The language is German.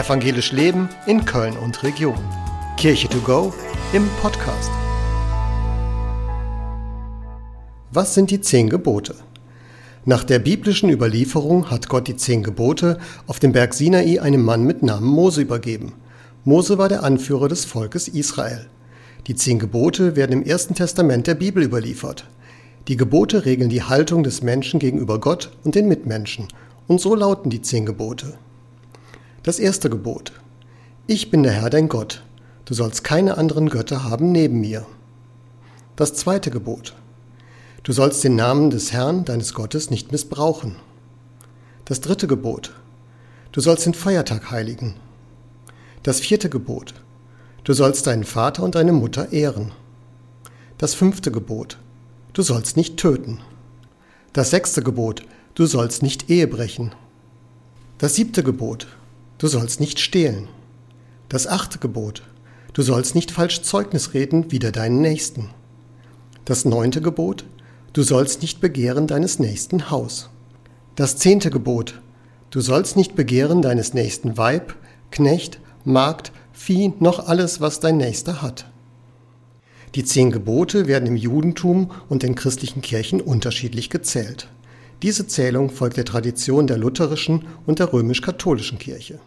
Evangelisch Leben in Köln und Region. Kirche to go im Podcast. Was sind die zehn Gebote? Nach der biblischen Überlieferung hat Gott die zehn Gebote auf dem Berg Sinai einem Mann mit Namen Mose übergeben. Mose war der Anführer des Volkes Israel. Die zehn Gebote werden im Ersten Testament der Bibel überliefert. Die Gebote regeln die Haltung des Menschen gegenüber Gott und den Mitmenschen. Und so lauten die zehn Gebote. Das erste Gebot. Ich bin der Herr dein Gott. Du sollst keine anderen Götter haben neben mir. Das zweite Gebot. Du sollst den Namen des Herrn, deines Gottes, nicht missbrauchen. Das dritte Gebot. Du sollst den Feiertag heiligen. Das vierte Gebot. Du sollst deinen Vater und deine Mutter ehren. Das fünfte Gebot. Du sollst nicht töten. Das sechste Gebot. Du sollst nicht Ehe brechen. Das siebte Gebot. Du sollst nicht stehlen. Das achte Gebot. Du sollst nicht falsch Zeugnis reden wider deinen Nächsten. Das neunte Gebot. Du sollst nicht begehren deines nächsten Haus. Das zehnte Gebot. Du sollst nicht begehren deines nächsten Weib, Knecht, Magd, Vieh, noch alles, was dein Nächster hat. Die zehn Gebote werden im Judentum und den christlichen Kirchen unterschiedlich gezählt. Diese Zählung folgt der Tradition der lutherischen und der römisch-katholischen Kirche.